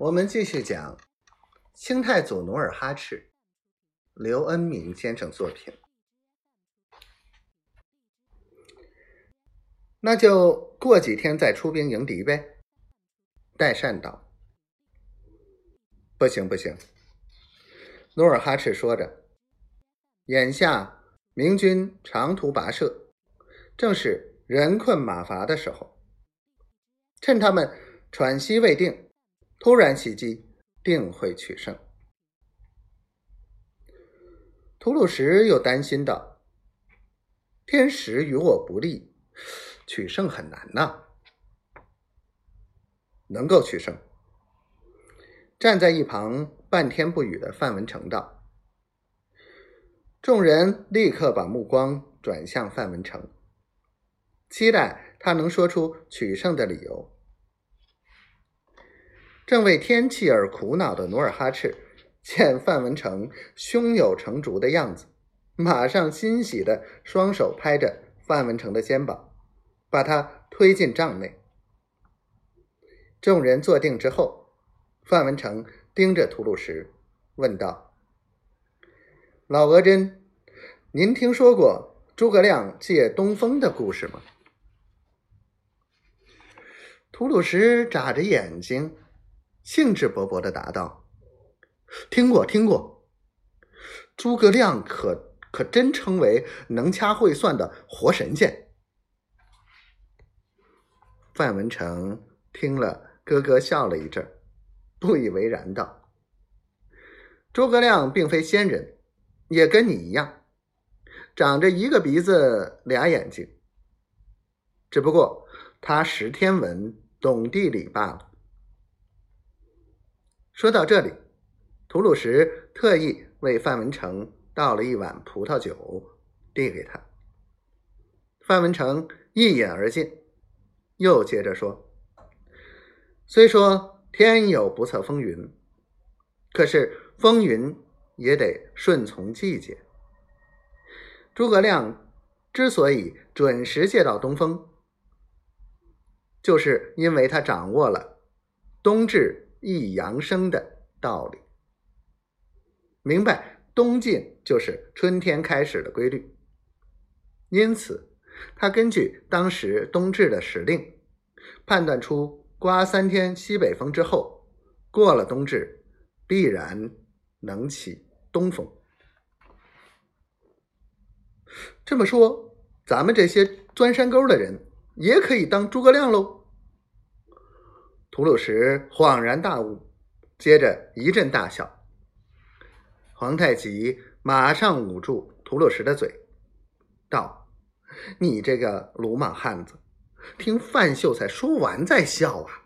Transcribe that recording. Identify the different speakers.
Speaker 1: 我们继续讲清太祖努尔哈赤，刘恩明先生作品。那就过几天再出兵迎敌呗。代善道：“不行不行。”努尔哈赤说着：“眼下明军长途跋涉，正是人困马乏的时候，趁他们喘息未定。”突然袭击，定会取胜。吐鲁什又担心道：“天时与我不利，取胜很难呐。”能够取胜。站在一旁半天不语的范文成道。众人立刻把目光转向范文成，期待他能说出取胜的理由。正为天气而苦恼的努尔哈赤，见范文成胸有成竹的样子，马上欣喜的双手拍着范文成的肩膀，把他推进帐内。众人坐定之后，范文成盯着吐鲁什，问道：“老额真，您听说过诸葛亮借东风的故事吗？”吐鲁什眨着眼睛。兴致勃勃的答道：“听过，听过。诸葛亮可可真称为能掐会算的活神仙。”范文成听了，咯咯笑了一阵，不以为然道：“诸葛亮并非仙人，也跟你一样，长着一个鼻子俩眼睛，只不过他识天文，懂地理罢了。”说到这里，吐鲁什特意为范文成倒了一碗葡萄酒，递给他。范文成一饮而尽，又接着说：“虽说天有不测风云，可是风云也得顺从季节。诸葛亮之所以准时借到东风，就是因为他掌握了冬至。”易阳生的道理，明白冬尽就是春天开始的规律，因此他根据当时冬至的时令，判断出刮三天西北风之后，过了冬至，必然能起东风。这么说，咱们这些钻山沟的人也可以当诸葛亮喽？吐鲁什恍然大悟，接着一阵大笑。皇太极马上捂住吐鲁什的嘴，道：“你这个鲁莽汉子，听范秀才说完再笑啊！”